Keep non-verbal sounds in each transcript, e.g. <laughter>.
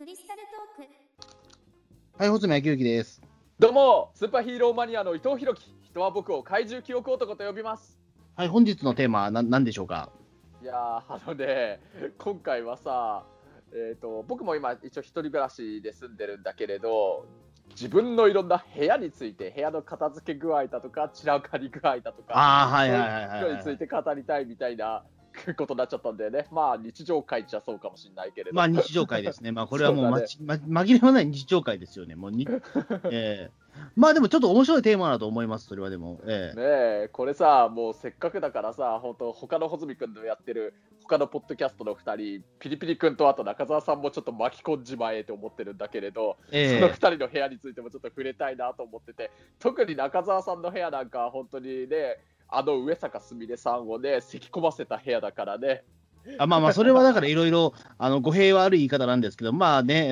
クリスタルトークはい、穂積昭之です。どうも、スーパーヒーローマニアの伊藤弘樹。人は僕を怪獣記憶男と呼びます。はい、本日のテーマは何何でしょうか？いやー、あのね、今回はさ、えー、と僕も今、一応一人暮らしで住んでるんだけれど、自分のいろんな部屋について、部屋の片付け具合だとか、散らかり具合だとか、ああ、はいはいはいそうはいについて語りたいみたいな <laughs> ことになっちゃったんだよね。まあ、日常会っちゃそうかもしれないけれど。まあ日常会ですね。まあこれはもうそうだねまち、ま紛れもない日常会ですよね。もうに、<laughs> ええまあでもちょっと面白いテーマだと思います、それはでも。ええねえこれさもうせっかくだからさ本当他の穂積君のやってる他のポッドキャストの2人ピリピリ君とあと中澤さんもちょっと巻き込んじまえと思ってるんだけれど、ええその2人の部屋についてもちょっと触れたいなと思ってて特に中澤さんの部屋なんかは本当にねあの上坂すみれさんをね咳き込ませた部屋だからね。あまあまあ、それはだからいろいろ、<laughs> あの、語弊はある言い方なんですけど、まあね、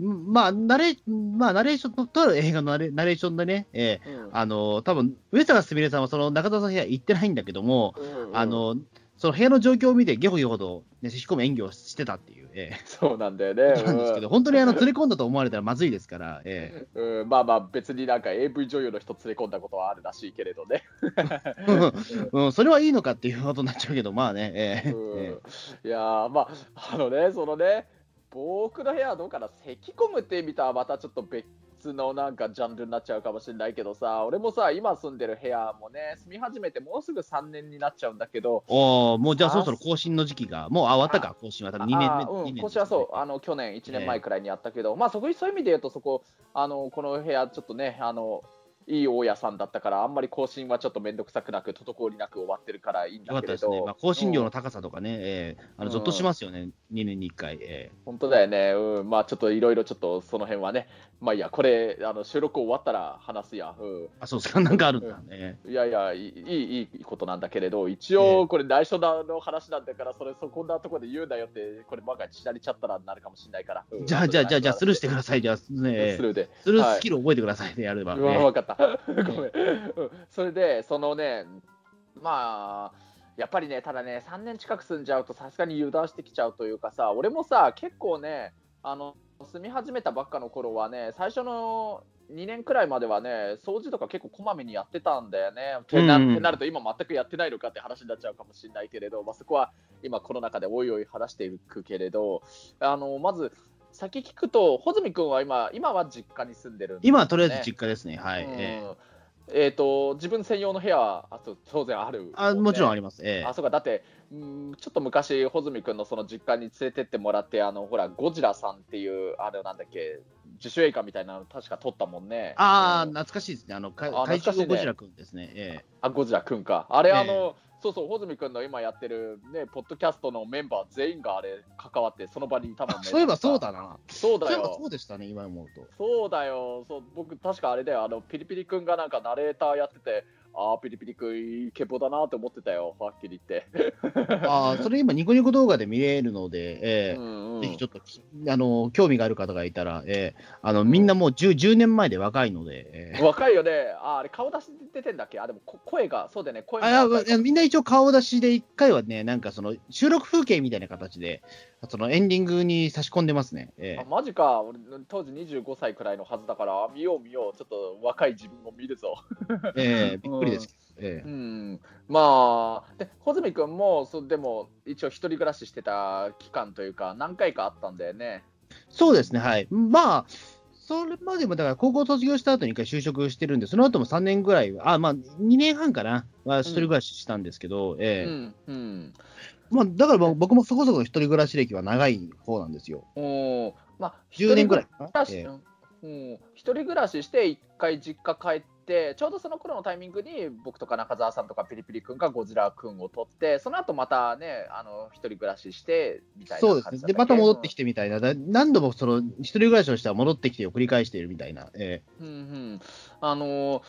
うん、まあ、ナレ、まあ、ナレーションと、とある映画のナレナレーションでね、ええ。うん。あの、多分上坂すみれさんはその中田さんの部屋行ってないんだけども、うんうん。あの、その部屋の状況を見て、ゲホゲホと、ね、咳き込む演技をしてたっていう、ええ。<laughs> そうなんだよね。<laughs> なんですけど、本当にあの連れ込んだと思われたらまずいですから、えうんうんまあまあ別になんか AV 女優の人連れ込んだことはあるらしいけれどね。え <laughs> うん、それはいいのかっていうことになっちゃうけど、まあね、ええ。うん。えいやーまああのねそのね僕の部屋はどうかな。咳込むって意味とはまたちょっと別のなんかジャンルになっちゃうかもしれないけどさ俺もさ今住んでる部屋もね住み始めてもうすぐ3年になっちゃうんだけどえおーもうじゃあそろそろ更新の時期が、もうあ終わったか、更新は多分2年目。うん、二年今年はそう、あの去年、1年前くらいにやったけど、まあそこそういう意味で言うと、そこ、あのこの部屋、ちょっとね、あのいい大家さんだったから、あんまり更新はちょっと面倒くさくなく、滞りなく終わってるからいいんだけれど、ですね。まあ、更新料うんの高さとかね、ええあの、うんぞっとしますよね、2年に1回。え本当だよね、うん、まあちょっといろいろちょっとその辺はね、まあいいや、これ、あの収録終わったら話すや、うん、えあ、そうですか、<laughs> なんかあるんだね。いやいや、いいいいいいことなんだけれど、一え応、これ、内緒の話なんだから、それ、そこんなところで言うんだよって、これ、万が一知られちゃったらなるかもしれないから。うんじゃあ、じゃあ、じゃあ、じゃあ、スルーしてください。じゃあ、スね、ルーで。スルーはいスキル覚えてくださいね、やれば。分かった。<laughs> ごめん。うんそれで、そのね、まあ、やっぱりね、ただね、3年近く住んじゃうと、さすがに油断してきちゃうというかさ、俺もさ、結構ね、あの住み始めたばっかの頃はね、最初の2年くらいまではね、掃除とか結構こまめにやってたんだよね。ってなると、今全くやってないのかって話になっちゃうかもしれないけれど、まあ、そこは今、この中でおいおい話していくけれど、あのまず、先聞くと、穂積君は今、今は実家に住んでるんだよね今はとりあえず実家ですね。はい。うんえええー、と自分専用の部屋はあと当然ある、あもちろんありります。ええあそうかだってうんちょっと昔、穂積君のその実家に連れてってもらってあのほらゴジラさんっていうあれなんだっけ自主映画みたいなの確か撮ったもんね。ああ、うん懐かしいですね。あの、かあ怪懐かしいね獣ゴジラ君ですね。ええあゴジラ君かあれ、ええあのそうそう穂積君の今やってるねポッドキャストのメンバー全員があれ関わってその場に多分ねそういえばそうだな。そうだよそうでしたね、今思うと。そうだよ、そう僕、確かあれだよ、あのピリピリ君がなんかナレーターやってて、ああ、ピリピリ君、イケボだなって思ってたよ、はっきり言って。<laughs> ああ、それ今、ニコニコ動画で見れるので、ええうんうん。ぜひちょっときあの興味がある方がいたら、ええあのみんなもう 10, 10年前で若いので、ええ若いよね、ああれ、顔出し出てんだっけ、あでもこ声が、そうだよね、声が。いやみんな一応顔出しで1回はね、なんかその収録風景みたいな形で、そのエンディングに差し込んでますね。えあえマジか、俺、当時25歳くらいのはずだから、あ見よう見よう、ちょっと若い自分を見るぞ。ええびっくりです。ええうん、まあ、で、穂積君も、そうでも、一応、一人暮らししてた期間というか、何回かあったんだよね。そうですね、はい。まあ、それまでもだから高校卒業した後に一回就職してるんで、その後も3年ぐらいは、あまあ、2年半かな、は一人暮らししたんですけど、うええん、うん。まあ、だから僕もそこそこ一人暮らし歴は長い方なんですよ。おまあ、10年ぐらいかな。一人暮らしええうん、一人暮らしして、一回実家帰って、ちょうどその頃のタイミングに、僕とか中澤さんとかピリピリ君がゴジラ君を取って、その後またね、あの一人暮らししてみたいなそうですね。で、また戻ってきて。てみたいな、だ何度もその一人暮らしをしたら戻ってきてを繰り返しているみたいな。えうんうん、あの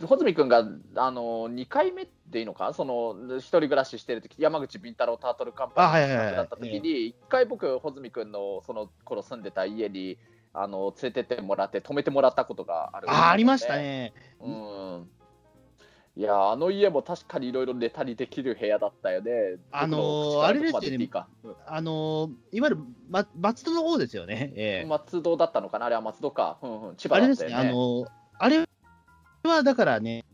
穂積君があの2回目っていいのか、その一人暮らししてる時山口敏太郎タートルカンパニーだった時に、一回僕、穂積君のその頃住んでた家にあの連れてってもらって、泊めてもらったことがあるんえですよ、ああ、ありましたね。うんいや、あの家も確かにいろいろネタにできる部屋だったよね。あのーあれですよねいあのーいわゆる、ま、松戸の方ですよね。ええ松戸だったのかな？あれは松戸か。うんうん、千葉あれですね。あのーあれはだからね、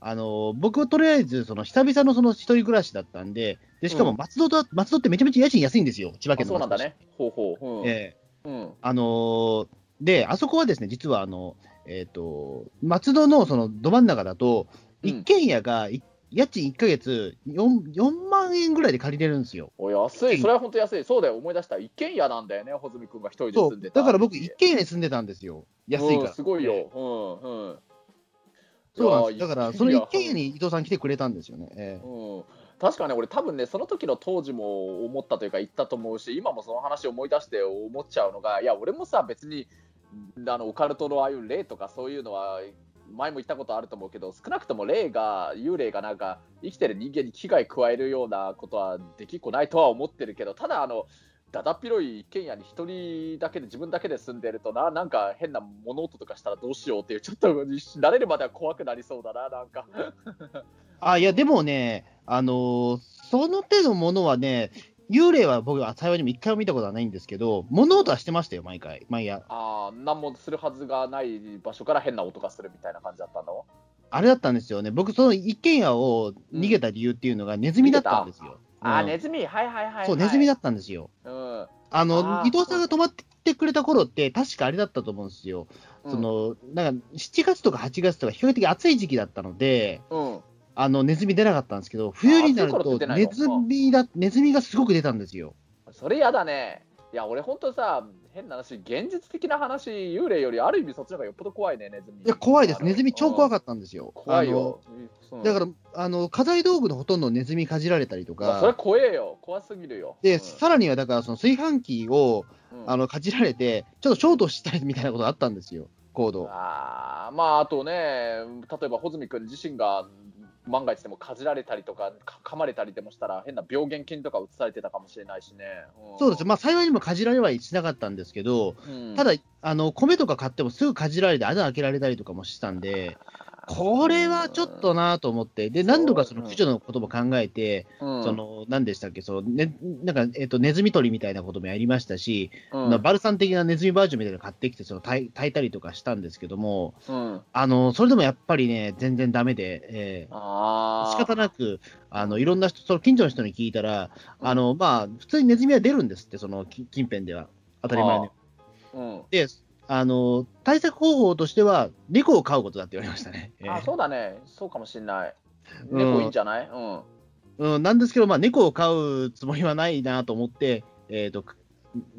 あのー僕はとりあえず、その久々のその一人暮らしだったんで、でしかもうん松戸と、松戸ってめちゃめちゃ家賃安いんですよ、千葉あ県のそうなんだね。ほうほう。うん。ええうん。あのーで、あそこはですね、実はあの、えっ、と、松戸のそのど真ん中だと、うん一軒家がい家賃1ヶ月 4, 4万円ぐらいで借りれるんですよ。お安い、それは本当安い。そうだよ、思い出した。一軒家なんだよね、穂積君が一人で住んでた。だから僕、一軒家に住んでたんですよ、安いから。うんすごいよ。うんうん。そうなんですだから、その一軒家いに伊藤さん来てくれたんですよね。ええやうん、確かね、俺、多分ね、その時の当時も思ったというか、言ったと思うし、今もその話を思い出して思っちゃうのが、いや、俺もさ、別にあのオカルトのああいう霊とかそういうのは、前も言ったことあると思うけど、少なくとも霊が、幽霊がなんか、生きてる人間に危害加えるようなことはできっこないとは思ってるけど、ただ、あの、だだっ広い一軒家に一人だけで自分だけで住んでるとな、なんか変な物音とかしたらどうしようっていう、ちょっと慣れるまでは怖くなりそうだな、なんか。あ、いや、でもね、あのーその手のものはね、幽霊は僕は幸いにも一回も見たことはないんですけど、物音はしてましたよ、毎回、毎夜。ああ、何もするはずがない場所から変な音がするみたいな感じだったの？あれだったんですよね。僕、その一軒家を逃げた理由っていうのがネズミだったんですよ。うんネズミ、はいはいはい、はい。そう、ネズミだ。だったんですよ。うん。あの伊藤さんが泊まってくれた頃って、確かあれだったと思うんですよ。うんそ、の、なんか、7月とか8月とか、比較的暑い時期だったので、うん。あの、ネズミ出なかったんですけど、冬になるとネズミだ、ネズミがすごく出たんですよ。それやだね。いや、俺ほんとさ、変な話、現実的な話、幽霊よりある意味そっちの方がよっぽど怖いね、ネズミ。いや、怖いです。ネズミ超怖っかったんですよ。怖いよ。だから、あの、家財道具のほとんどネズミかじられたりとまあそれか、怖えよ。怖すぎるよ。で、うんさらにはだから、その炊飯器を、うんあの、かじられて、ちょっとショートしたりみたいなことがあったんですよ、コード。あーまああとね、例えば穂積君自身が万が一でもかじられたりとか、か噛まれたりでもしたら、変な病原菌とか移されてたかもしれないしね。んそうです。まあ、幸いにもかじられはしなかったんですけど、うんただ、あの、米とか買ってもすぐかじられて穴開けられたりとかもしたんで、これはちょっとなと思って、で、何度かその駆除のことも考えて、うん、その、何でしたっけ、その、ね、なんか、えっ、と、ネズミ捕りみたいなこともやりましたし、うん、バルサン的なネズミバージョンみたいなの買ってきて、その、炊いたりとかしたんですけども、うん、あの、それでもやっぱりね、全然ダメで、えー。仕方なく、あの、いろんな人、その近所の人に聞いたら、あの、まあ、普通にネズミは出るんですって、その、き近辺では。当たり前に。うん。で、あの、対策方法としては、猫を飼うことだって言われましたね。えあーそうだね、そうかもしんない。うん。猫いいんじゃない、うん、うん、なんですけど、まあ、猫を飼うつもりはないなと思って、えっ、と、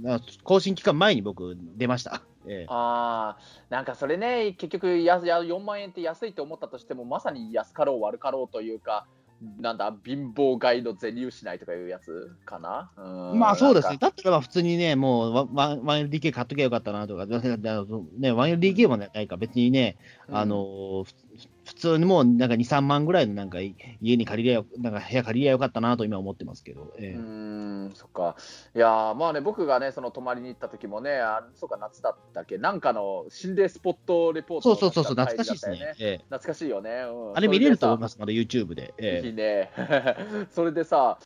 あ更新期間前に僕、出ました。えーあーなんかそれね、結局やや、4万円って安いと思ったとしても、まさに安かろう、悪かろうというか、なんだ、貧乏買いの銭失いとかいうやつかな？うんまあそうですね。だったらまあ普通にね、もうワワン 1LDK 買っときゃよかったなとか、ね、1LDK もないか、別にね、あの、通にもうなんか2、3万ぐらいのなんか家に借りりゃよ、なんか部屋借りりゃよかったなと今思ってますけど。えーん、そっか。いやーまあね、僕がね、その泊まりに行った時もね、あそうか、夏だったっけ、なんかの心霊スポットレポートそうそうそうそう、懐かしいです。ねええ懐かしいよね。うん、あれ見れると思いすます、まだ YouTube で。ええいいね。<laughs> それでさ、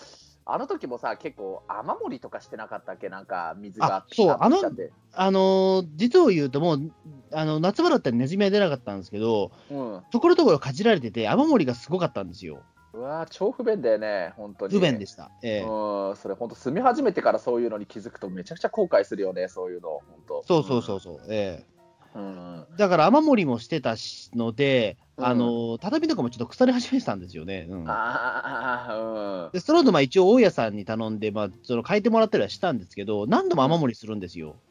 あの時もさ、結構雨漏りとかしてなかったっけ？なんか水があそうあのあのー実を言うともう、あの夏場だったらネズミは出なかったんですけど、うん。ところどころかじられてて、雨漏りがすごかったんですよ。うわー超不便だよね、本当に。不便でした。ええうん、それ本当住み始めてからそういうのに気づくとめちゃくちゃ後悔するよね、そういうの、本当。そうそうそうそう。ええうん。だから雨漏りもしてたしので、うんあの畳とかもちょっと腐り始めてたんですよね。うん、ああ、うん。でその後、まあ一応、大家さんに頼んで、まあ、その変えてもらったりはしたんですけど、何度も雨漏りするんですよ。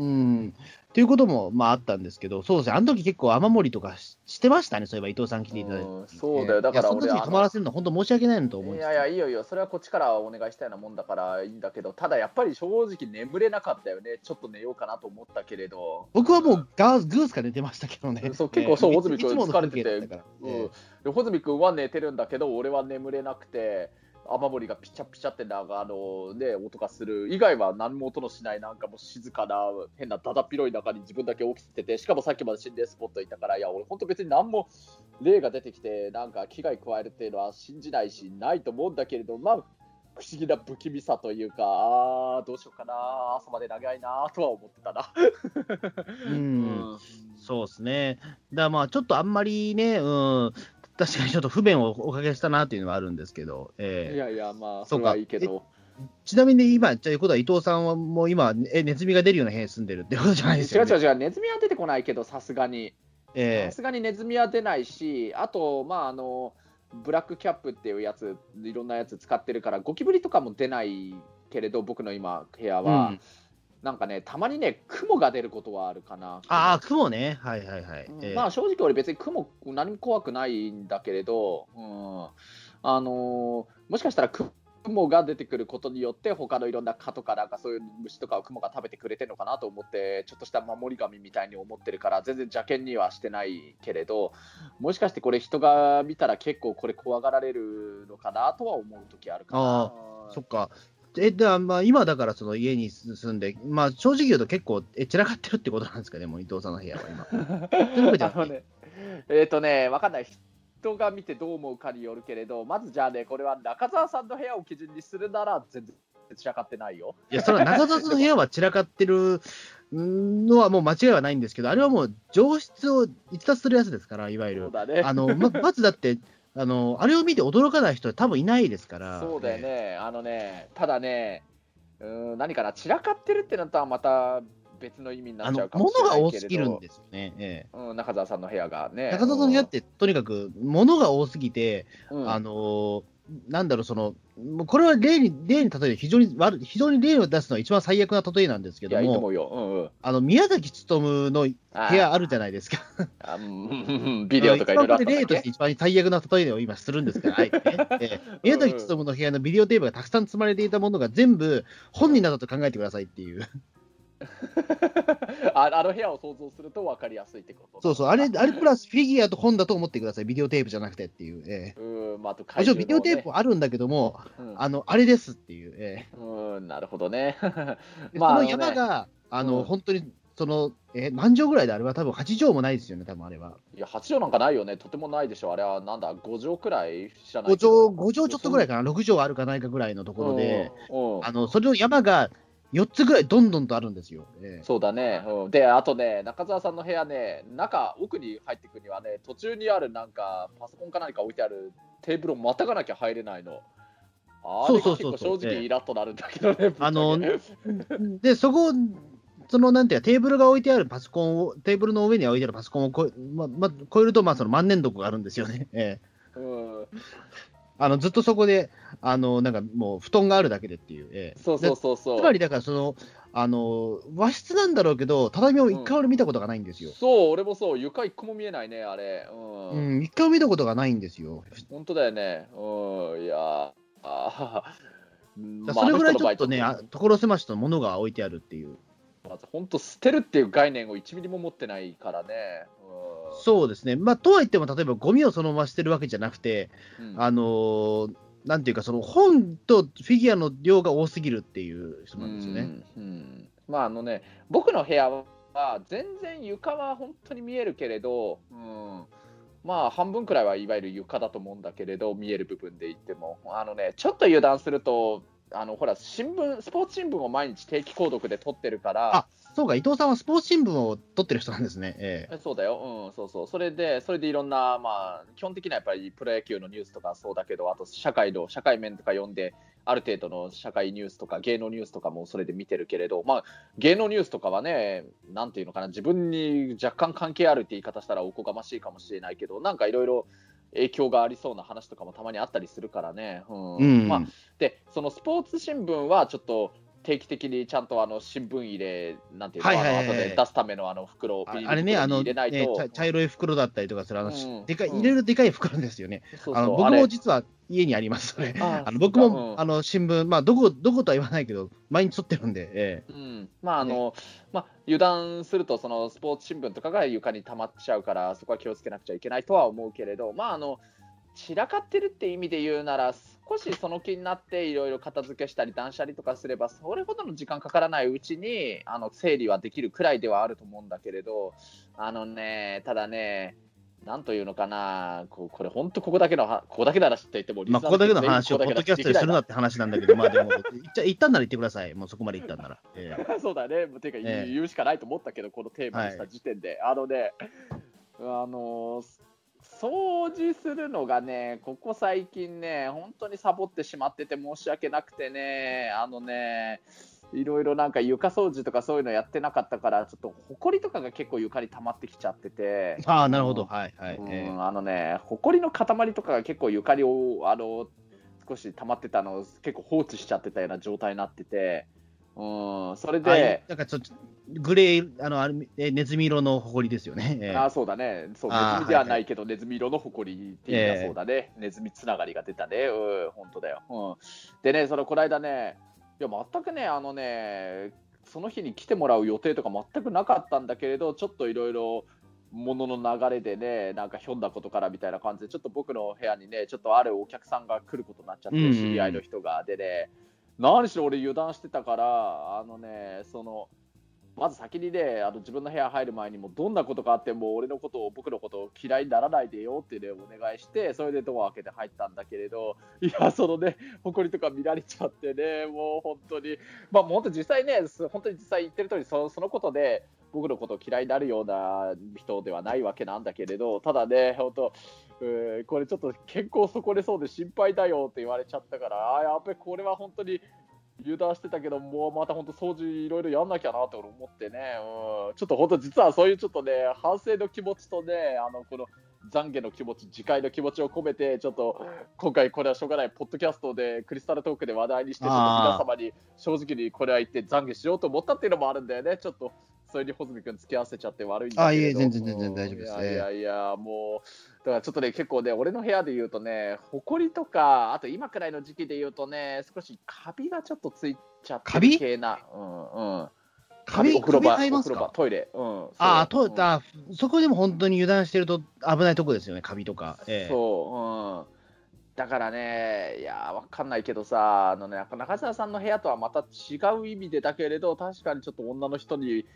うん。うん。っていうことも、まああったんですけど、そうですね、あの時結構雨漏りとかししてましたね、そういえば伊藤さん来ていただいて。うんそうだよ。だからいやその時俺に泊まらせるの、本当申し訳ないなと思うんですいやいや、いいよいいよ、それはこっちからお願いしたようなもんだからいいんだけど、ただやっぱり正直眠れなかったよね、ちょっと寝ようかなと思ったけれど、僕はもうガーグースか寝てましたけどね。そう結構そうええ。大泉君疲れてて。穂積君は寝てるんだけど、俺は眠れなくて、雨漏りがピチャピチャってなんかあの、ね、音がする以外は何も音のしないなんかもう静かな変なだだっ広い中に自分だけ起きててしかもさっきまで心霊スポットいたからいや俺本当別に何も霊が出てきてなんか危害加えるっていうのは信じないしないと思うんだけれどまあ不思議な不気味さというかあーどうしようかな朝まで長いなとは思ってたな。うんうんそうですね。だからまあ、ちょっとあんまりね、うん、確かにちょっと不便をおかけしたなっていうのはあるんですけど、ええいやいやまあそうれはいいけど。ちなみに今、じゃあいうことは伊藤さんはもう今、えネズミが出るような部屋に住んでるってことじゃないですよね？違う違う違う、ネズミは出てこないけど、さすがに。えさすがにネズミは出ないし、あと、まあ、あの、ブラックキャップっていうやつ、いろんなやつ使ってるから、ゴキブリとかも出ないけれど、僕の今、部屋えは、うんなんかね、たまにね、雲が出ることはあるかな。ああ、雲ね。はいはいはい。うんええまあ正直俺別に雲何も怖くないんだけれど、うん、あのーもしかしたら雲が出てくることによって他のいろんな蚊とかなんかそういう虫とかを雲が食べてくれてるのかなと思ってちょっとした守り神みたいに思ってるから全然邪険にはしてないけれどもしかしてこれ人が見たら結構これ怖がられるのかなとは思う時あるかな。そっか。え、ではまあ、今だからその家に住んで、まあ正直言うと結構、え、散らかってるってことなんですかね、もう伊藤さんの部屋は今。<laughs> あのね、えっ、とね、わかんない。人が見てどう思うかによるけれど、まずじゃあね、これは中澤さんの部屋を基準にするなら、全然散らかってないよ。いや、それは中澤さんの部屋は散らかってるのはもう間違いはないんですけど、あれはもう上質を逸脱するやつですから、いわゆる。ね。あの、ま、まずだって、<laughs> あの、あれを見て驚かない人は多分いないですから。そうだよね、あのね、ただね、うーん何かな、散らかってるってなったらまた別の意味になっちゃう、かもし物がれないけれど、多すぎるんですよね。えうん、中澤さんの部屋がえね。中澤さんの部屋って、とにかく物が多すぎて、うん、あのなんだろう、その、もうこれは例に、例に例えて非常に悪い、非常に例を出すのは一番最悪な例えなんですけども、いやいうんうん、あの、宮崎勉の部あ屋あるじゃないですか。あビデオとかいろいろ例として一番最悪な例えを今するんですから、あえてね。<laughs> ええ。宮崎勉の部屋のビデオテープがたくさん積まれていたものが全部本人だと考えてくださいっていう。<laughs> <laughs> ああの部屋を想像すると分かりやすいってことそうそう、あれ、あれプラスフィギュアと本だと思ってください。ビデオテープじゃなくてっていう。ええうん、まあ、あともちろんビデオテープ、あるんだけども、うんあの、あれですっていう。えうん、なるほどね。<laughs> まあその山が、あの、うん本当に、その、え何畳ぐらいであれは？多分8畳もないですよね、多分あれは。いや、8畳なんかないよね。とてもないでしょ。あれはなんだ、5畳くらい知らな5いけど。畳、5畳ちょっとぐらいかな、6畳あるかないかぐらいのところで、あの、それの山が4つぐらいどんどんとあるんですよ。ええそうだね、うん。で、あとね、中澤さんの部屋ね、中、奥に入ってくにはね、途中にあるなんか、パソコンか何か置いてあるテーブルをまたがなきゃ入れないの。あれそうそう正直ええイラッとなるんだけどね。あの <laughs> で、そこ、そのなんていうか、テーブルが置いてあるパソコンを、テーブルの上に置いてあるパソコンをこえ、まま、超えると、まあ、その万年読があるんですよね。ええけうん、あの、ずっとそこで、あの、なんかもう、布団があるだけでっていう。ええそうそうそうそう。つまり、だから、その、あの、和室なんだろうけど、畳を一回俺見たことがないんですよ。そう、俺もそう、床一個も見えないね、あれ。うん。うん、一回も見たことがないんですよ。本当だよね。うん、いやーあそれぐらいちょっとね、所狭しと物が置いてあるっていう。まず本当捨てるっていう概念を1ミリも持ってないからね。うん、そうですね。まあ、とはいっても、例えばゴミをそのまま捨てるわけじゃなくて、うんあのーなんていうか、その本とフィギュアの量が多すぎるっていう人なんですよね。うんうんまああのね、僕の部屋は全然床は本当に見えるけれど、うん、まあ半分くらいはいわゆる床だと思うんだけれど、見える部分で言っても、あのね、ちょっと油断すると、あのほら新聞、スポーツ新聞を毎日定期購読で取ってるから、あそうか、伊藤さんはスポーツ新聞を撮ってる人なんですね。ええ。えそうだよ、うん、そうそう、それで、それでいろんな、まあ、基本的にはやっぱりプロ野球のニュースとかそうだけど、あと社会の、社会面とか読んで、ある程度の社会ニュースとか芸能ニュースとかもそれで見てるけれど、まあ、芸能ニュースとかはね、なんていうのかな、自分に若干関係あるって言い方したらおこがましいかもしれないけど、なんかいろいろ影響がありそうな話とかもたまにあったりするからね。うんうんまあ、で、そのスポーツ新聞はちょっと、定期的にちゃんとあの新聞入れ、なんていうの、はいはいはいあの後で出すためのあの袋をあビニあれね、あの、ね茶茶色い袋だったりとかする、あの、うん。でかい、うん。入れるでかい袋ですよね。そうそう。あの僕も実は家にあります、それ。ああの僕うも、ん。あの新聞、まあ、どこ、どことは言わないけど、毎日撮ってるんで、え。うん、まああの、まあ油断するとそのスポーツ新聞とかが床に溜まっちゃうからそこは気をつけなくちゃいけないとは思うけれどまああの散らかってるって意味で言うなら少しその気になっていろいろ片付けしたり断捨離とかすればそれほどの時間かからないうちにあの整理はできるくらいではあると思うんだけれどあのねただねなんというのかな、こうこれ、本当、ここだけのは、ここだけの話って言っても、まあ、ここだけの話をポッドキャストにするなって話なんだけど、まあでも、一旦なら言ってください、もうそこまで言ったんなら。えー、そうだね、ていうか、えー、言うしかないと思ったけど、このテーマにした時点で、はい、あのね、あのー、掃除するのがね、ここ最近ね、本当にサボってしまってて申し訳なくてね、あのね、いろいろなんか床掃除とかそういうのやってなかったから、ちょっと埃とかが結構床に溜まってきちゃってて。ああ、なるほど。はいはい。うん、あのね、埃の塊とかが結構床にあの少し溜まってたのを結構放置しちゃってたような状態になってて。うん、それで、なんかちょっとグレー、あのあれネズミ色の埃ですよね。<laughs> えー、あそうだね、そうネズミではないけど、ネズミ色の埃っていうか、そうだね、ネズミつながりが出たね、うん、本当だよ。うん、でね、そのこの間ね、いや、全くね、あのね、その日に来てもらう予定とか全くなかったんだけれど、ちょっといろいろ、ものの流れでね、なんかひょんだことからみたいな感じで、ちょっと僕の部屋にね、ちょっとあるお客さんが来ることになっちゃって、知り合いの人が。でね、何しろ俺油断してたから、あのね、その、まず先にね、あの自分の部屋入る前にも、どんなことがあっても、俺のことを、僕のことを嫌いにならないでよってね、お願いして、それでドア開けて入ったんだけれど、いや、そのね、埃とか見られちゃってね、もう本当に、まあ、本当実際ね、本当に実際言ってる通りそ、そのことで、僕のことを嫌いになるような人ではないわけなんだけれど、ただね、本当、これちょっと健康損ねそうで心配だよって言われちゃったから、あやっぱりこれは本当に油断してたけど、もうまた本当掃除いろいろやんなきゃなって俺思ってね、うん、ちょっと本当実はそういうちょっとね、反省の気持ちとね、あの、この、懺悔の気持ち、次回の気持ちを込めて、ちょっと今回、これはしょうがない、ポッドキャストでクリスタルトークで話題にして、皆様に正直にこれは言って懺悔しようと思ったっていうのもあるんだよね、ちょっとそれに穂積君付き合わせちゃって悪いんだけど。あ、いえ、全然全然大丈夫です、ね。いやいやもう、だからちょっとね、結構ね、俺の部屋で言うとね、ほこりとか、あと今くらいの時期で言うとね、少しカビがちょっとついちゃってる系な。うんうん。カビ、お風呂場、お風呂場、トイレ。うん。ああ、トイレ、あ、そこでも本当に油断してると危ないとこですよね、カビとか。えー、そう、うん。だからね、いや、わかんないけどさ、あのね、やっぱ中澤さんの部屋とはまた違う意味でだけれど、確かにちょっと女の人に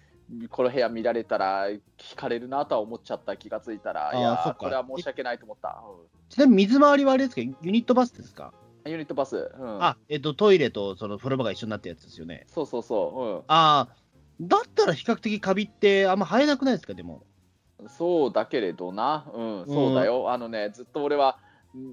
この部屋見られたら聞かれるなとは思っちゃった気がついたら、いやこれは申し訳ないと思った。ちなみに水回りはあれですか、ユニットバスですか？ユニットバス。うん、あ、えっと、トイレとその風呂場が一緒になったやつですよね。そうそうそう。うん、ああ、だったら比較的カビってあんま生えなくないですか、でも。そうだけれどな、うん、そうだよ。うん、あのね、ずっと俺は、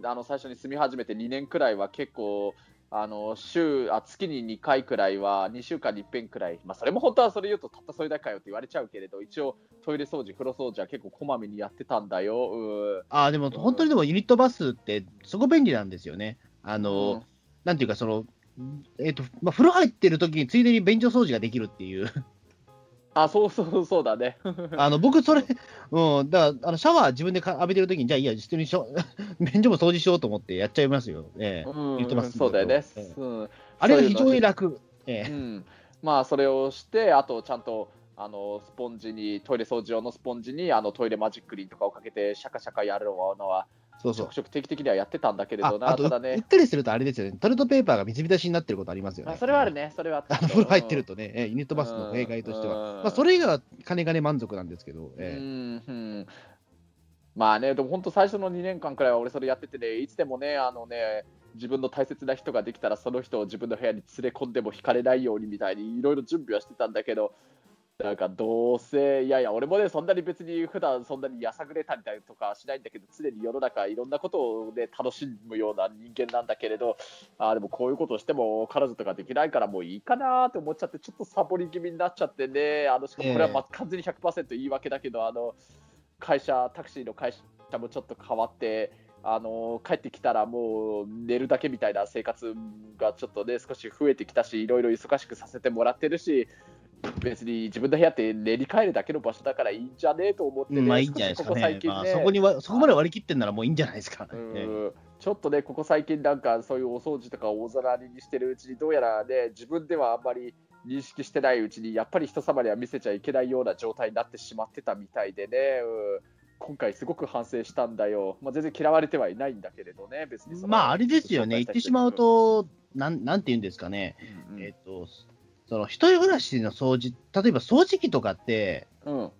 あの最初に住み始めて2年くらいは結構、あの週あ月に2回くらいは2週間に1遍くらい、まあ、それも本当はそれ言うとたったそれだけかよって言われちゃうけれど一応トイレ掃除風呂掃除は結構こまめにやってたんだよ。あでも本当にでもユニットバスってすごい便利なんですよね。あの、うん、なんていうかそのえっ、ー、とまあ、風呂入ってる時についでに便所掃除ができるっていうあ、そうそうそうだね。<laughs> あの、僕、それ、うん、だあのシャワー自分で浴びてるときに、じゃあ、いや、実にしょ、<laughs> 便所も掃除しようと思ってやっちゃいますよ。ええー、言ってます、そうだよね。えー、うん、あれは非常に楽。ええー、うん。まあ、それをして、あと、ちゃんと、あの、スポンジに、トイレ掃除用のスポンジに、あの、トイレマジックリンとかをかけて、シャカシャカやるのは、そうそう。ちょ定期的にはやってたんだけれどな、ただね。うっかりするとあれですよね、トイレットペーパーが水浸しになってることありますよね。<laughs> それはあるね、それは。風呂入ってるとね、ユニットバスの弊害としては。まあ、それ以外は金がね、満足なんですけど。えー、うん、まあね、でも本当、最初の2年間くらいは俺、それやっててね、いつでもね、あのね、自分の大切な人ができたら、その人を自分の部屋に連れ込んでも引かれないようにみたいに、いろいろ準備はしてたんだけど、なんかどうせ、いやいや、俺もね、そんなに別に普段そんなにやさぐれたりとかしないんだけど、常に世の中いろんなことをね、楽しむような人間なんだけれど、あでもこういうことをしても彼女とかできないからもういいかなって思っちゃって、ちょっとサボり気味になっちゃってね、あのしかもこれはま完全に100%言い訳だけど、あの会社、タクシーの会社もちょっと変わって、あの帰ってきたらもう寝るだけみたいな生活がちょっとね少し増えてきたしいろいろ忙しくさせてもらってるし別に自分の部屋って練り替えるだけの場所だからいいんじゃねえと思ってね、まあいいんじゃないですかね、ね。まあ、そこにはそこまで割り切ってんならもういいんじゃないですか、ね、ちょっとね、ここ最近なんかそういうお掃除とか大皿にしてるうちに、どうやらね、自分ではあんまり認識してないうちに、やっぱり人様には見せちゃいけないような状態になってしまってたみたいでね、今回すごく反省したんだよ。まあ、全然嫌われてはいないんだけれどね、別にまあ、あれですよね、言ってしまう、と、なんなんて言うんですかね、うんうん。えっ、と、その一人暮らしの掃除、例えば掃除機とかって、うん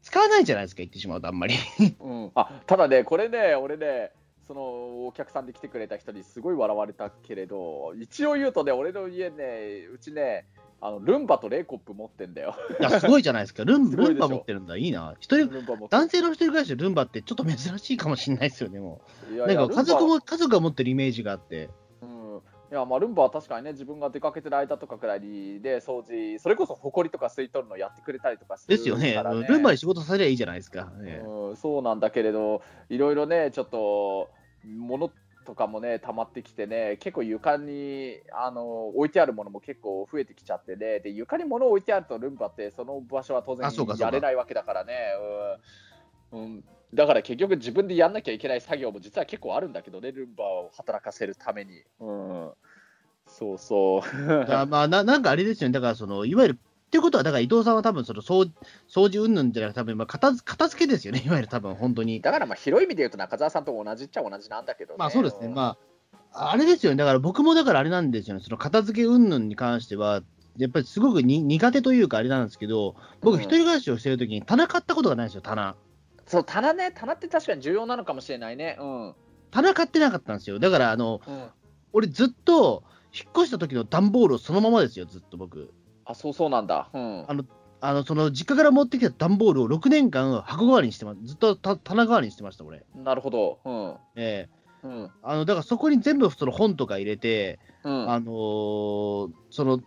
使わないじゃないですか、言ってしまうと、あんまり。<laughs> うん、あただね、これね、俺ね、そのお客さんで来てくれた人にすごい笑われたけれど、一応言うとね、俺の家ね、うちね、あのルンバとレイコップ持ってんだよ。いや、すごいじゃないですか、ルン <laughs> ルンバ持ってるんだ、いいな。一人男性の一人暮らしでルンバってちょっと珍しいかもしれないですよね、もう。いやいやなんか家族も、家族が持ってるイメージがあって。うんいやまあ、ルンバは確かにね、自分が出かけてる間とかくらいで掃除、それこそ埃とか吸い取るのやってくれたりとかするですよね。ルンバに仕事させりゃいいじゃないですか。ええうん、そうなんだけれど、いろいろね、ちょっと、物とかもね、溜まってきてね、結構床にあの置いてあるものも結構増えてきちゃってね、で床に物を置いてあると、ルンバって、その場所は当然やれないわけだからね。うんうんだから結局自分でやんなきゃいけない作業も実は結構あるんだけどね、ルンバを働かせるために。うん、そうそう。だまあな、なんかあれですよね、だからその、いわゆる、っていうことは、だから伊藤さんは多分その掃掃除云々じゃなくて、多分まあ片付片付けですよね、いわゆる多分本当に。だからまあ広い意味で言うと中澤さんと同じっちゃ同じなんだけどね。まあそうですね、んまあ、あれですよね、だから僕もだからあれなんですよね、その片付け云々に関しては、やっぱりすごくに苦手というかあれなんですけど、僕、うん一人暮らしをしてるときに棚買ったことがないんですよ、棚。そう、棚ね、棚って確かに重要なのかもしれないね。うん。棚買ってなかったんですよ。だから、あの、うん、俺ずっと、引っ越した時の段ボールをそのままですよ、ずっと僕。あ、そうそうなんだ。うん。あのあの、その、実家から持ってきた段ボールを6年間箱代わりにしてます。ずっとた棚代わりにしてました、俺。なるほど。うん。ええうん。あの、だからそこに全部その本とか入れて、うん。あのーその、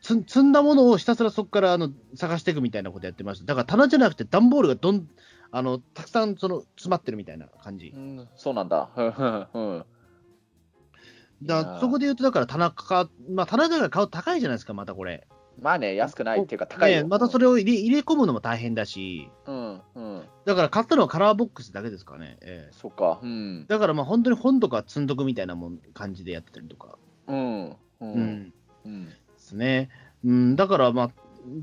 つ積んだものをひたすらそこからあの探していくみたいなことやってました。だから棚じゃなくて段ボールがどん、あの、たくさんその詰まってるみたいな感じう。ん、そうなんだ。うん。だそこで言うと、だから棚か、まあ棚だから買う高いじゃないですか、またこれ。まあね、安くないっていうか高いよ。ねまたそれを入れ入れ込むのも大変だし、うん。うん。だから買ったのはカラーボックスだけですかね。ええそっか。うん。だからまあ本当に本とか積んどくみたいなもん感じでやってたりとか。うん。う。うんん。うん。ですね。うん、だからまあ、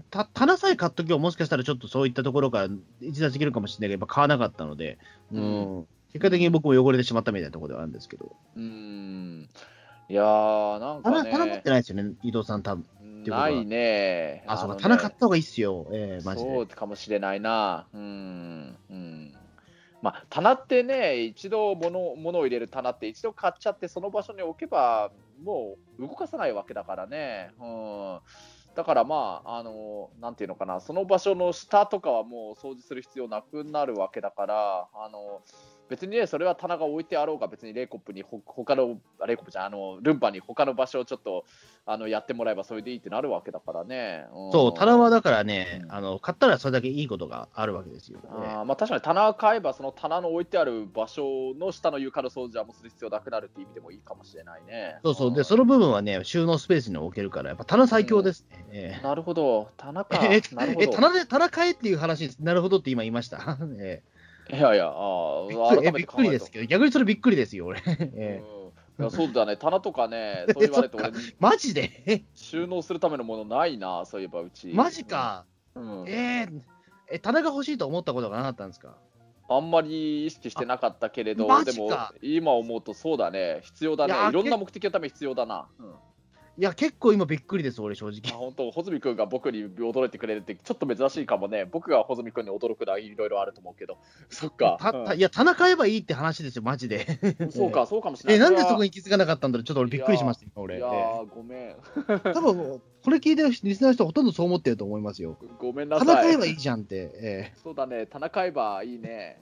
た棚さえ買っとけば、もしかしたらちょっとそういったところから逸脱できるかもしれないけど、やっぱ買わなかったので、うん、結果的に僕も汚れてしまったみたいなところではあるんですけど、うん。いやー、なんか棚ね。棚持ってないですよね、伊藤さん、多分てことはないね。あ、そうか、棚買った方がいいっすよ、ええマジそうで。かもしれないな。うん。うん。まあ、棚ってね、一度物物を入れる棚って、一度買っちゃって、その場所に置けば、もう動かさないわけだからね。うん。だからまあ、あの、なんていうのかな、その場所の下とかはもう掃除する必要なくなるわけだから、あの、別にね、それは棚が置いてあろうが、別にレイコップにほ、他の、あレイコップじゃん、あの、ルンバに他の場所をちょっと、あの、やってもらえばそれでいいってなるわけだからね。んそう、棚はだからね、うんあの買ったらそれだけいいことがあるわけですよ。あーまあ、確かに棚を買えば、その棚の置いてある場所の下の床の掃除はもうする必要なくなるっていう意味でもいいかもしれないね。そうそう、で、んその部分はね、収納スペースに置けるから、やっぱ棚最強ですね。ええなるほど、棚か。え棚で棚買えっていう話なるほどって今言いました？え <laughs> いやいや、あえびっーくりですけど、逆にそれびっくりですよ、俺。ええ。うん。いやそうだね、棚とかね、<laughs> そう言われて俺、マジで？え？収納するためのものないな、そういえばうち。マジか。うん。えーえ、棚が欲しいと思ったことがなかったんですか？あんまり意識してなかったけれど、マでも今思うとそうだね、必要だね。いろんな目的のために必要だな。うんいや、結構今びっくりです、俺、正あ直。本当、穂積君が僕に驚いてくれるって、ちょっと珍しいかもね。僕が穂積君に驚くのはいろいろあると思うけど。そっか。たたいや、棚買えばいいって話ですよ、マジで。う <laughs> んそうか、そうかもしれえ、ない。なんでそこにに気づかなかったんだろう、ちょっと俺びっくりしました、今俺。いやえー、ごめん。え多分これ聞いてるリスナーの人、ほとんどそう思ってると思いますよ。ごめんな棚さい。買えばいいじゃんって。えそうだね、棚買えばいいね。え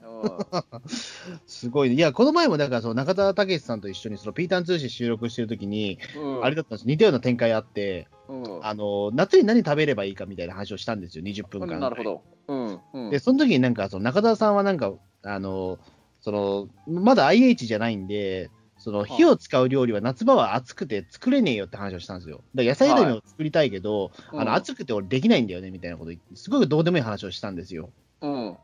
<laughs> すごいね。いや、この前も、だから、その中澤武さんと一緒に、そのピーターン通信収録してるときに、うん。うん、あれだったんです、似たような展開あって、うん。あの、夏に何食べればいいかみたいな話をしたんですよ、20分間。なるほど。うん。うん。で、その時になんか、その中澤さんはなんか、あの、その、まだ IH じゃないんで、その火を使う料理は夏場は暑くて作れねえよって話をしたんですよ。だから野菜炒めを作りたいけど、うんあの暑くて俺できないんだよねみたいなことすごいどうでもいい話をしたんですよ。うん。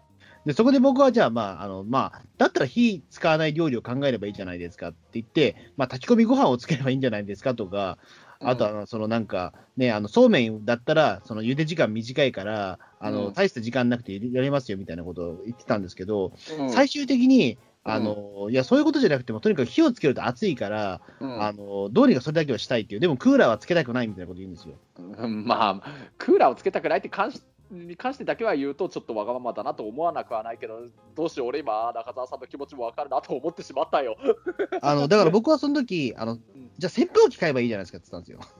で、そこで僕はじゃあ、まあ、あの、まあ、だったら火使わない料理を考えればいいじゃないですかって言って、まあ、炊き込みご飯をつければいいんじゃないですかとか、うんあとは、そのなんか、ね、あの、そうめんだったら、その茹で時間短いから、あの、うん大した時間なくてやれますよみたいなことを言ってたんですけど、うん最終的に、あの、いや、そういうことじゃなくても、とにかく火をつけると暑いから、うんあの、どうにかそれだけはしたいっていう、でもクーラーはつけたくないみたいなこと言うんですよ。うんまあ、クーラーをつけたくないって関しに関してだけは言うと、ちょっとわがままだなと思わなくはないけど、どうしよう、俺今、中澤さんの気持ちもわかるなと思ってしまったよ。あの、だから僕はその時、あの、じゃあ扇風機買えばいいじゃないですかって言ったんですよ。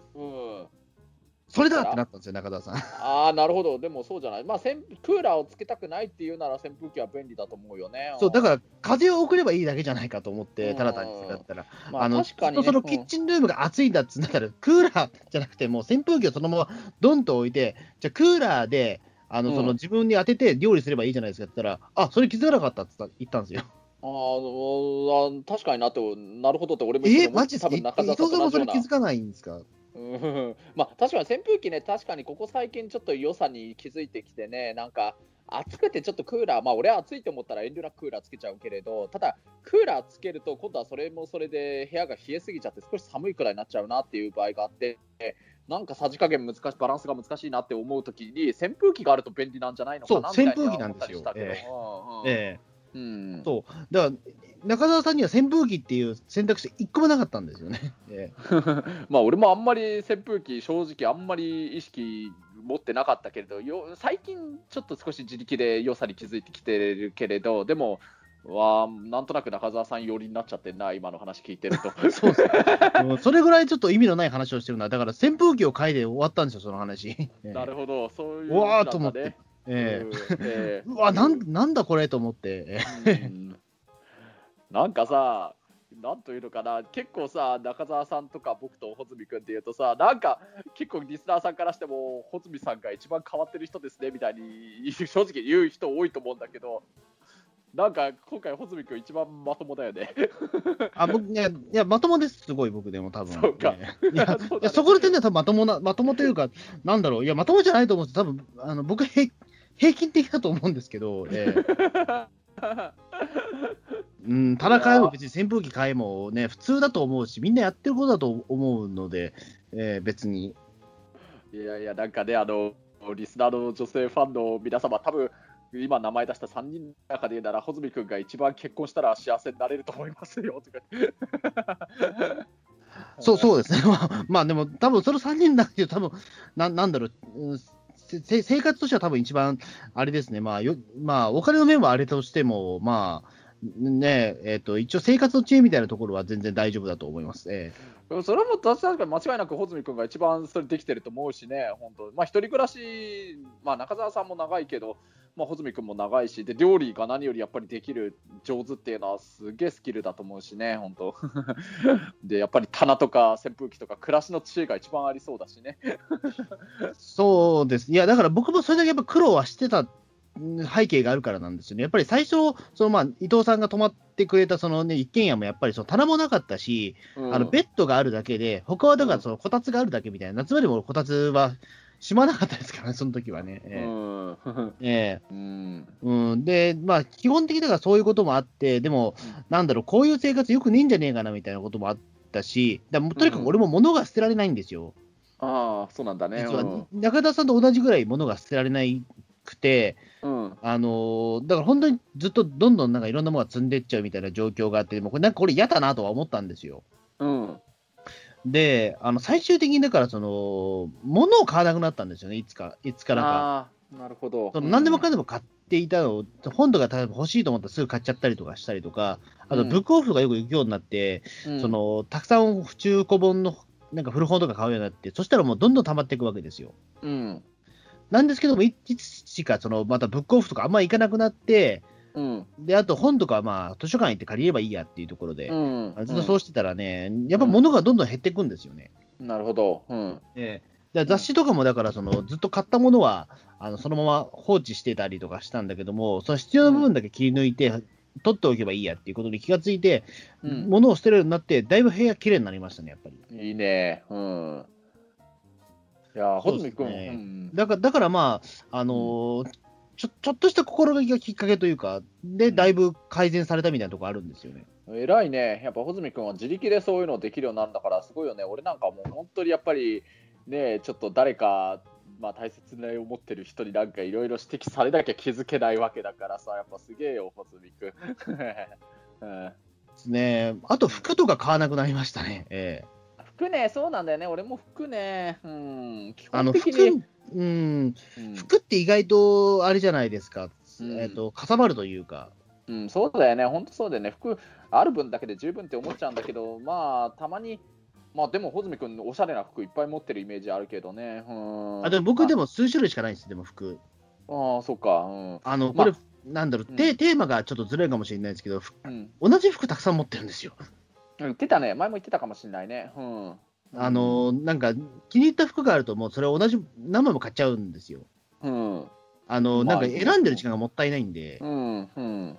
うん、それだってなったんですよ、中澤さん。ああ、なるほど、でもそうじゃない、まあ、扇クーラーをつけたくないっていうなら、扇風機は便利だと思うよね。そう、だから、風を送ればいいだけじゃないかと思って、ただ単にだったら。まあ、あの、確かに、ね、そのキッチンルームが暑いんだっつうんだったら、クーラーじゃなくて、もう扇風機をそのままドンと置いて、じゃあクーラーで、あの、うん。その自分に当てて料理すればいいじゃないですかって言ったら、あ、それ気づかなかったって言ったんですよ。あーあ確かになって、なるほどって、俺もえ今多マジで伊藤さんもそれ気づかないんですか？うん。まあ、確かに扇風機ね、確かにここ最近ちょっと良さに気づいてきてね、なんか暑くてちょっとクーラー、まあ俺は暑いと思ったら遠慮なくクーラーつけちゃうけれど、ただクーラーつけると今度はそれもそれで部屋が冷えすぎちゃって少し寒いくらいになっちゃうなっていう場合があって、なんかさじ加減難しい、バランスが難しいなって思うときに扇風機があると便利なんじゃないのかなみたいには扇風機なんですよ。思ったりしたけどうんうん。ええうんそう。だから、中澤さんには扇風機っていう選択肢一個もなかったんですよね。<laughs> ええ <laughs> まあ俺もあんまり扇風機、正直あんまり意識持ってなかったけれど、よ最近ちょっと少し自力で良さに気づいてきてるけれど、でも、わあなんとなく中澤さん寄りになっちゃってんな、今の話聞いてると。<laughs> そうそう。うんそれぐらいちょっと意味のない話をしてるな。だから扇風機を買いで終わったんですよ、その話。ええなるほど、そういううわと思ってね。えうんえ。え <laughs> うわなん、なんだこれと思って。なんかさ、なんというのかな、結構さ、中澤さんとか僕と穂積君っていうとさ、なんか結構リスナーさんからしても、穂積さんが一番変わってる人ですねみたいに正直言う人多いと思うんだけど、なんか今回、穂積君一番まともだよね。あ僕いやいや、まともです、すごい僕でも多分。そうか。ええ <laughs> いや、そね。いやそこの点では多分まともな、まともというか、なんだろう、いや、まともじゃないと思うんです多分あの僕平、平均的だと思うんですけど、<laughs> ええ <laughs> うん、ただ買えも別に扇風機買えもね、普通だと思うし、みんなやってることだと思うので、ええ別に。いやいや、なんかね、あの、リスナーの女性ファンの皆様、多分今名前出した3人の中で言うなら、穂積君が一番結婚したら幸せになれると思いますよとか。そうそうですね、まあ、まあでも、多分その3人だけど、多分ななんだろう、生活としては多分一番あれですね、まあよまあ、お金の面はあれとしても、まあねえー、と一応、生活の知恵みたいなところは全然大丈夫だと思います。えそれも確かに間違いなく穂積君が一番それできてると思うしね、本当、まあ、一人暮らし、まあ、中澤さんも長いけど、まあ、穂積君も長いしで、料理が何よりやっぱりできる上手っていうのは、すげえスキルだと思うしね、本当。<laughs> で、やっぱり棚とか扇風機とか、暮らしの知恵が一番ありそうだしね。えそうです、いや、だから僕もそれだけやっぱ苦労はしてたうん背景があるからなんですよね。やっぱり最初、そのまあ伊藤さんが泊まってくれたその、ね、一軒家もやっぱりその棚もなかったし、あのベッドがあるだけで、他はだからそのこたつがあるだけみたいな、夏場でもこたつはしまなかったですからね、その時はね。うえんええ <laughs> うんえうん、で、まあ、基本的だからそういうこともあって、でも、なんだろう、こういう生活よくねえんじゃねえかなみたいなこともあったし、だとにかく俺も物が捨てられないんですよ。ああ、そうなんだね。実は、中田さんと同じぐらい物が捨てられないくて、うん。あのーだから本当にずっとどんどんなんかいろんなものが積んでっちゃうみたいな状況があって、もうこれなんかこれ嫌だなとは思ったんですよ。うん。で、あの最終的にだからその、物を買わなくなったんですよね、いつか、いつからか。なるほど。その何でもかんでも買っていたのを、本とか例えば欲しいと思ったらすぐ買っちゃったりとかしたりとか、あとうんブックオフとかよく行くようになって、うんそのたくさん中古本のなんか古本とか買うようになって、そしたらもうどんどん溜まっていくわけですよ。うん。なんですけども、いいつしかそのまたブックオフとかあんま行かなくなって、うん。であと本とかはまあ図書館行って借りればいいやっていうところで、うん。ずっとそうしてたらね、やっぱ物がどんどん減っていくんですよね。なるほど。うん。ええだから雑誌とかもだからそのずっと買ったものはあのそのまま放置してたりとかしたんだけども、その必要な部分だけ切り抜いて、取っておけばいいやっていうことに気がついて、うん物を捨てるようになって、だいぶ部屋きれいになりましたね、やっぱり。いいね。うん。いやー、そう穂積君。ですねうんだからだからまあ、あのーちょちょっとした心がけがきっかけというか、で、だいぶ改善されたみたいなところあるんですよね。偉いね、やっぱ穂積君は自力でそういうのできるようになるんだから、すごいよね、俺なんかもう本当にやっぱり、ね、ちょっと誰か、まあ、大切な思ってる人になんかいろいろ指摘されなきゃ気づけないわけだからさ、やっぱすげえよ、穂積君。<laughs> うんですね。あと、服とか買わなくなりましたね。ええ服ね、そうなんだよね、俺も服ね、うん、基あの、服本的に。、うん、うん服って意外とあれじゃないですか。うんえっ、と、かさばるというか。うん、そうだよね、本当そうだよね、服ある分だけで十分って思っちゃうんだけど、まあ、たまに、まあでも、穂積君、おしゃれな服いっぱい持ってるイメージあるけどね。うん、あでも僕でも。も数種類しかないんですでも服。ああ、そっか。うん。あの、まあこれ、なんだろう、うんテテーマがちょっとずれるかもしれないですけど、ふうん、同じ服たくさん持ってるんですよ。言ってたね、前も言ってたかもしれないね。うん。あの、なんか、気に入った服があると、もうそれを同じ、何枚も買っちゃうんですよ。うん。あの、まあなんか選んでる時間がもったいないんで、うん。うん。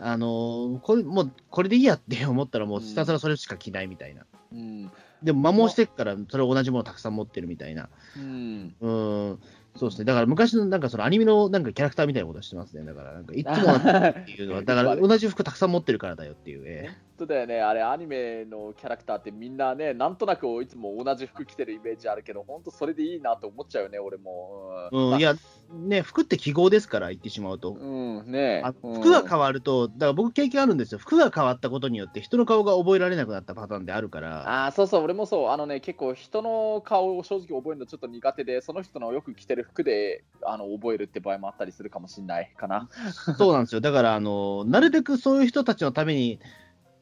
あの、これ、もう、これでいいやって思ったら、もうひたすらそれしか着ないみたいな。うん。でも、摩耗してっから、それ同じものたくさん持ってるみたいな。うん。うん、そうですね。だから昔のなんかそのアニメのなんかキャラクターみたいなことしてますね。だから、なんかいつもっていうのは、<laughs> だから同じ服たくさん持ってるからだよっていう。え本当だよね、あれ、アニメのキャラクターってみんなね、なんとなくいつも同じ服着てるイメージあるけど、本当それでいいなと思っちゃうよね、俺も。えうん、いや、ね、服って記号ですから、言ってしまうと。うん、ねあうん服が変わると、だから僕経験あるんですよ。服が変わったことによって人の顔が覚えられなくなったパターンであるから。あーそうそう、俺もそう、あのね、結構人の顔を正直覚えるのちょっと苦手で、その人のよく着てる服であの覚えるって場合もあったりするかもしれないかな。そうなんですよ。だから、あの、なるべくそういう人たちのために、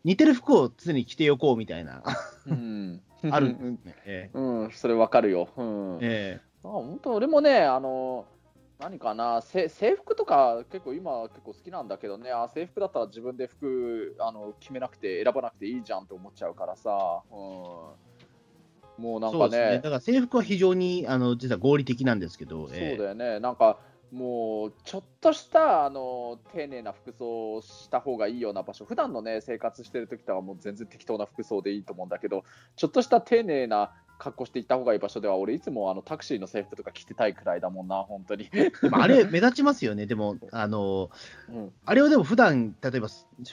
似てる服を常に着ておこうみたいな、うん、ある。えうん、それわかるよ。うんええあ本当俺もね、あの何かなせ制服とか結構今結構好きなんだけどねあ制服だったら自分で服あの決めなくて選ばなくていいじゃんって思っちゃうからさ、うん、もうなんかね。ね。だから制服は非常に、あの、実は合理的なんですけど、そうええだよね。なんかもうちょっとしたあの丁寧な服装をした方がいいような場所。普段のね生活してる時とはもう全然適当な服装でいいと思うんだけどちょっとした丁寧な格好して行った方がいい場所では俺いつもあのタクシーの制服とか着てたいくらいだもんな本当に、でもあれ、目立ちますよね。でも、あの、うんあれをでも普段例えば、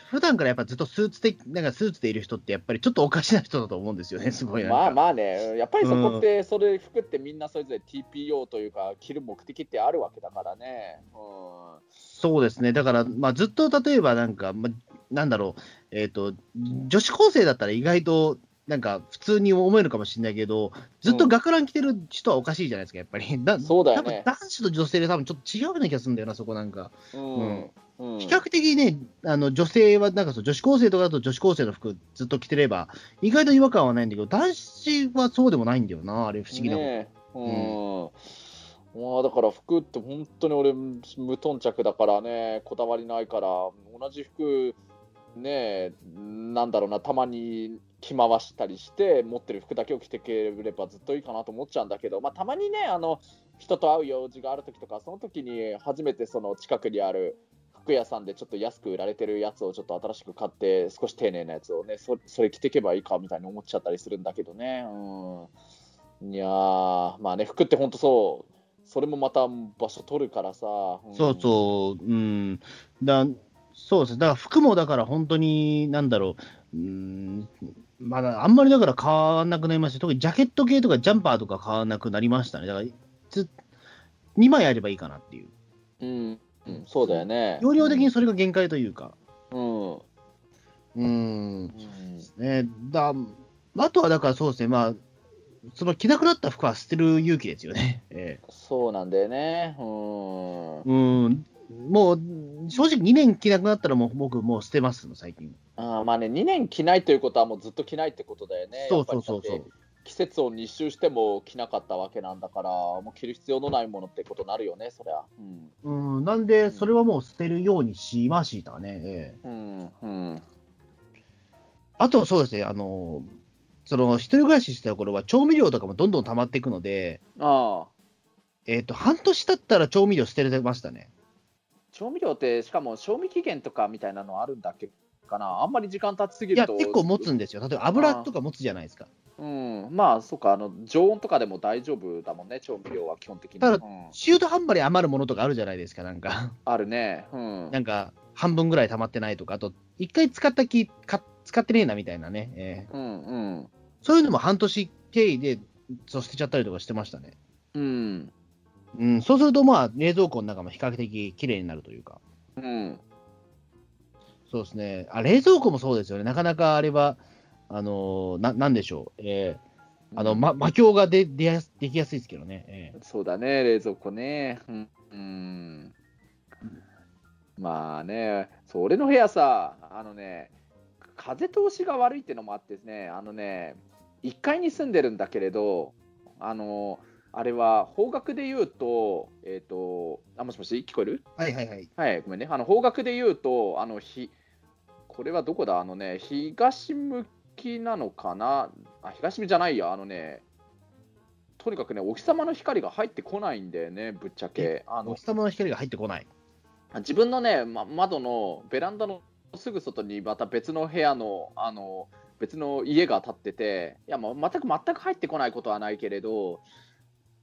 普段からやっぱずっとスーツ的、なんかスーツでいる人って、やっぱりちょっとおかしな人だと思うんですよね、すごい。まあまあね、やっぱりそこって、それ服ってみんなそれぞれ TPO というか、着る目的ってあるわけだからね。うそうですね。だから、まあ、ずっと例えばなんか、まあ、なんだろう、えっ、と、女子高生だったら意外と、なんか普通に思えるかもしれないけど、ずっと学ラン着てる人はおかしいじゃないですか、やっぱり。<laughs> だそうだよね。多分男子と女性で多分ちょっと違うような気がするんだよな、そこなんか。ん。うん。うん。比較的ね、あの女性はなんかそう女子高生とかだと女子高生の服ずっと着てれば、意外と違和感はないんだけど、男子はそうでもないんだよな、あれ、不思議なこと。ねえ。うん。まあだから服って本当に俺無頓着だからねこだわりないから同じ服ねえなんだろうなたまに着回したりして持ってる服だけを着てければずっといいかなと思っちゃうんだけど、まあ、たまにねあの人と会う用事がある時とかその時に初めてその近くにある服屋さんでちょっと安く売られてるやつをちょっと新しく買って少し丁寧なやつをねそそれ着ていけばいいかみたいに思っちゃったりするんだけどね。うん。いやまあね服って本当そうそれもまた場所取るからさ、ん。そうそう、うん。だそうです。だから服もだから本当に、なんだろう、うん、まだあんまりだから買わなくなりました。特にジャケット系とかジャンパーとか買わなくなりましたね。だから、つ2枚あればいいかなっていう。うん、うん、そうだよね容量的にそれが限界というか。うん、うん。うんね、だあとはだからそうですね、まあ、その着なくなった服は捨てる勇気ですよね。えそうなんだよねうんえうん。もう、正直2年着なくなったらもう僕もう捨てますの、最近。あーまあね2年着ないということはもうずっと着ないってことだよねそうそうそうそう。季節を2周しても着なかったわけなんだからもう着る必要のないものってことになるよねそりゃうんうん、なんで、それはもう捨てるようにしましたね。ええうんうんあと、そうですね、あの、その、一人暮らししてた頃は、調味料とかもどんどん溜まっていくので、ああえっ、と、半年経ったら調味料捨てれてましたね。調味料ってしかも賞味期限とかみたいなのあるんだっけかな、あんまり時間経ちすぎいや、ると。結構持つんですよ。例えば油とか持つじゃないですか。うん、まあ、そうか、あの常温とかでも大丈夫だもんね、調味料は基本的に。ただうん中途半端に余るものとかあるじゃないですか、なんか。あるね。うん。なんか、半分ぐらい溜まってないとか、あと、一回使ったきか、使ってねえなみたいなね、えーうんうん。そういうのも半年経緯で、そう捨てちゃったりとかしてましたね。うん。うん、そうすると、まあ、冷蔵庫の中も比較的綺麗になるというか。うん。そうですね。あ、冷蔵庫もそうですよね。なかなかあれは、あのーな、なんでしょう。えーあの、ま、魔境がで出やすできやすいですけどね。えそうだね、冷蔵庫ね。うん。うんまあね、そう俺の部屋さ、あのね、風通しが悪いっていうのもあってですね、あのね、1階に住んでるんだけれど、あの、あれは方角で言うと、えっ、と、あ、もしもし、聞こえる？ーはいはいはい。はい、ごめんね。あの方角で言うと、あのひこれはどこだ？あのね、東向きなのかな？あ、東向きじゃないや、あのね、とにかくね、お日様の光が入ってこないんだよね、ぶっちゃけ。あのお日様の光が入ってこない？自分のね、ま、窓のベランダのすぐ外にまた別の部屋の、あの別の家が建ってて、いや、まあ、全く全く入ってこないことはないけれど、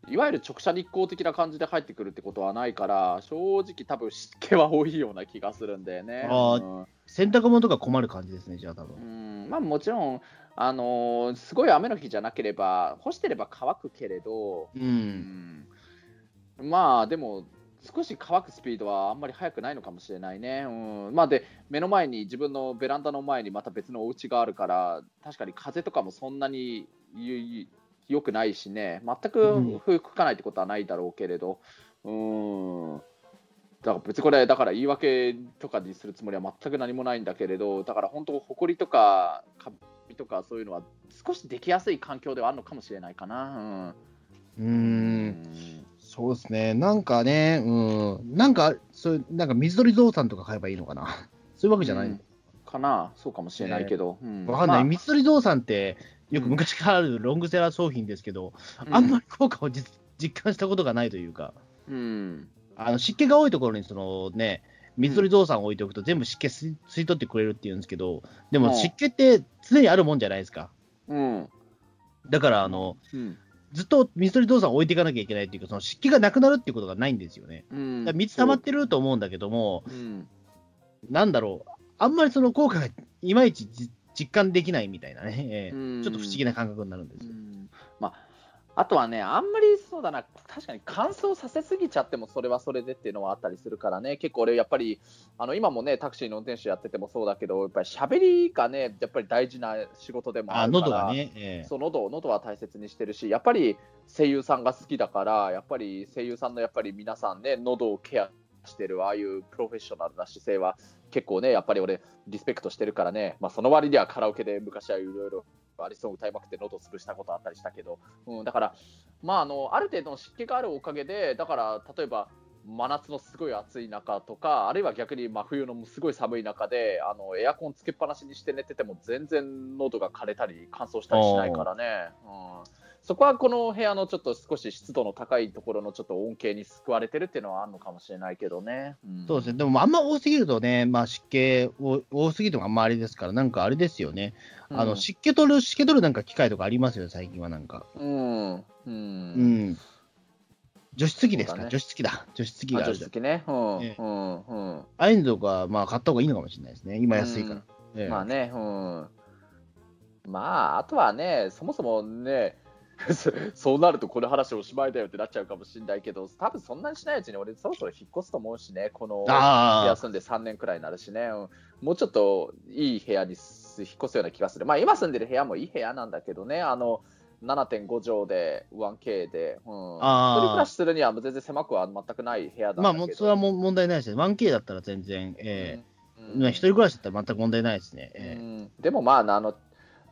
いわゆる直射日光的な感じで入ってくるってことはないから、正直、多分湿気は多いような気がするんだよね。あーうん洗濯物とか困る感じですね、じゃあ多う分。んまあ、もちろん、あのーすごい雨の日じゃなければ、干してれば乾くけれど、う。うんんまあでも、少し乾くスピードはあんまり速くないのかもしれないね。うんまあ、で、目の前に、自分のベランダの前にまた別のお家があるから、確かに風とかもそんなにゆ良くないしね、全うんく吹かないってことはないだろうけれど、うん、だから別にこれ、だから言い訳とかにするつもりは全く何もないんだけれど、だから本当、埃とかカビとかそういうのは少しできやすい環境ではあるのかもしれないかな。う。うんんそうですね。なんかね、うん。なんか、そういう、なんか水鳥ゾウさんとか買えばいいのかな。<laughs> そういうわけじゃない。うんかな、そうかもしれないけど。うんわかんない。まあ水鳥ゾウさんって、よく昔からあるロングセラー商品ですけど、あんまり効果を実実感したことがないというか、うん、あの湿気が多いところにその、ね、水鳥ゾウさんを置いておくと、全部湿気吸い取ってくれるっていうんですけど、でうん。も湿気って常にあるもんじゃないですか。うん、だからあの、うん、ずっと水鳥ゾウさんを置いていかなきゃいけないっていうか、その湿気がなくなるっていうことがないんですよね。うん。だから水溜まってると思うんだけども、そう。うん。なんだろう、あんまりその効果がいまいちじ実感できないみたいなね、ちょっと不思議な感覚になるんですよ。うん。まあ、あとはね、あんまりそうだな、確かに乾燥させすぎちゃっても、それはそれでっていうのはあったりするからね、結構俺、やっぱり、あの今もね、タクシーの運転手やっててもそうだけど、やっぱり喋りがね、やっぱり大事な仕事でもああるから、喉がね、ええ。そう喉喉は大切にしてるし、やっぱり声優さんが好きだから、やっぱり声優さんのやっぱり皆さんね、喉をケアしてる、ああいうプロフェッショナルな姿勢は、結構ね、やっぱり俺、リスペクトしてるからね、まあ、その割にはカラオケで昔はいろいろアリソン歌いまくって喉潰したことあったりしたけど、うん、だから、まあ、あのある程度の湿気があるおかげで、だから例えば、真夏のすごい暑い中とか、あるいは逆に真冬のすごい寒い中で、あのエアコンつけっぱなしにして寝てても、全然喉が枯れたり、乾燥したりしないからね、うん、そこはこの部屋のちょっと少し湿度の高いところのちょっと恩恵に救われてるっていうのはあるのかもしれないけどね。ん。そうですね、でもあんま多すぎるとね、まあ、湿気を多すぎてもあんまあれですから、なんかあれですよね、あの湿気取る、湿気取るなんか機械とかありますよ、最近はなんか。うん、うん、うん。除湿機ですか、ね除湿機だ。除湿機が。除湿機ね。うん、ええうん、うん。ああいうのとか、まあ、買った方がいいのかもしれないですね。今安いから。ええまあね、うん。まあ、あとはね、そもそもね、そ <laughs> そうなるとこの話おしまいだよってなっちゃうかもしれないけど、多分そんなにしないうちに俺そろそろ引っ越すと思うしね、この部ああ、屋住んで3年くらいになるしね、うんもうちょっといい部屋にす引っ越すような気がする。まあ今住んでる部屋もいい部屋なんだけどね、あの、7.5畳で 1K で、うん、一あー。人暮らしするには全然狭くは全くない部屋だ。まあ、もうそれはもう問題ないですね。1K だったら全然、ええ。うんまあ一人暮らしだったら全く問題ないですね。ええ。うん。でもまああの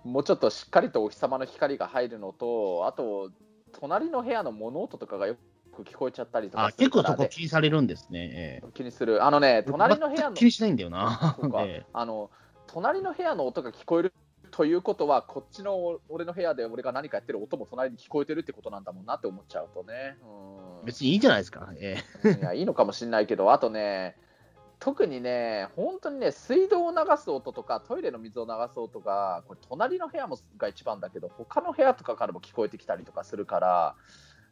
もうちょっとしっかりとお日様の光が入るのとあと隣の部屋の物音とかがよく聞こえちゃったりとかあ結構そこ気にされるんですね。ええ。気にする。あのね隣の部屋の気にしないんだよな。<laughs> ええ。あの隣の部屋の音が聞こえるということはこっちの俺の部屋で俺が何かやってる音も隣に聞こえてるってことなんだもんなって思っちゃうとね、うん。別にいいじゃないですか。ええ。いやいいのかもしれないけど、あとね、特にね、本当にね、水道を流す音とか、トイレの水を流す音が、これ、隣の部屋もが一番だけど、他の部屋とかからも聞こえてきたりとかするから、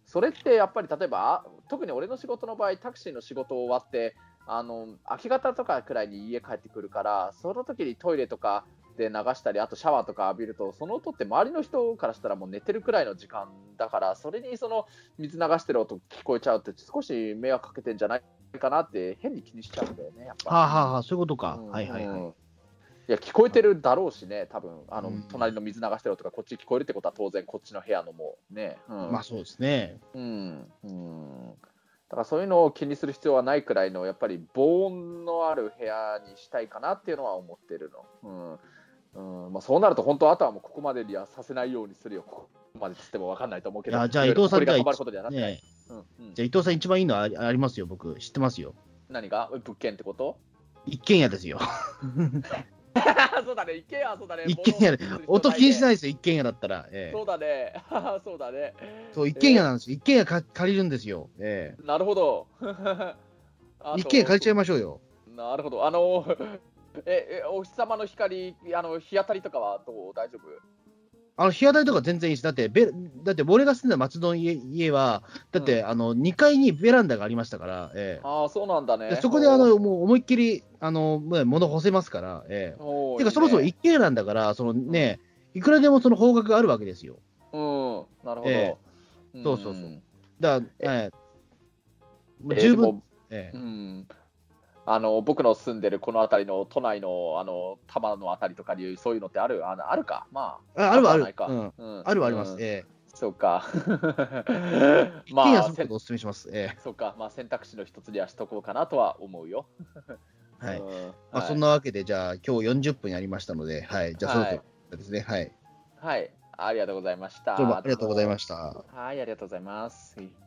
それってやっぱり例えば、あ特に俺の仕事の場合、タクシーの仕事を終わって、あの明け方とかくらいに家帰ってくるから、その時にトイレとかで流したり、あとシャワーとか浴びると、その音って周りの人からしたらもう寝てるくらいの時間だから、それにその水流してる音聞こえちゃうって、少し迷惑かけてんじゃないかなって、変に気にしちゃうんだよね、やっぱ。はあ、はあはあ、そういうことか。うん。はいはいはい。うんいや聞こえてるだろうしね、多分。あの、うん。隣の水流してる音がこっち聞こえるってことは当然こっちの部屋のもね、うん。まあそうですね。うん。うん、だからそういうのを気にする必要はないくらいのやっぱり防音のある部屋にしたいかなっていうのは思ってるの、うんうんまあ、そうなると本当あとはもうここまでにはさせないようにするよここまでつっても分かんないと思うけどじゃあ伊藤さん埃が止まることにはなねうんうんじゃあ伊藤さん一番いいのはありますよ、僕。知ってますよ。何が？物件ってこと？一軒家ですよ。<laughs> そうだね一軒家そうだね一軒家で音気にしないですよ、一軒家だったら。ええそうだね <laughs> そうだねそう、一軒家なんですよ。一軒家か借りるんですよ。えなるほど。<laughs> え一軒家借りちゃいましょうよ。なるほど。あの、<laughs> え、えお日様の光、あの日当たりとかはどう？大丈夫？あの、日当たりとか全然いいです。だって、ベだって俺が住んだ松戸の家家は、だって、あの、2階にベランダがありましたから、えああ、そうなんだね。えでそこで、あの、もう思いっきり、あの、もう物干せますから、ええ。てか、そもそも一軒家なんだから、そのね、いくらでもその方角があるわけですよ。うん、なるほど。えん。そうそうそう。だええ十分、ええ。うん。あの僕の住んでるこの辺りの都内のあの多摩の辺りとかにそういうのってあるあのあるか？まあああるはあるないか、うんうんあるはあります。うんええそうか一 <laughs> まあお勧めします。えそうかまあ選択肢の一つにはしとこうかなとは思うよえはい。うんまあ、はいそんなわけで、じゃあ、今日40分やりましたので、はい。じゃあ、はいろですね。はい。はい、ありがとうございました。どうもありがとうございました。はい、ありがとうございます。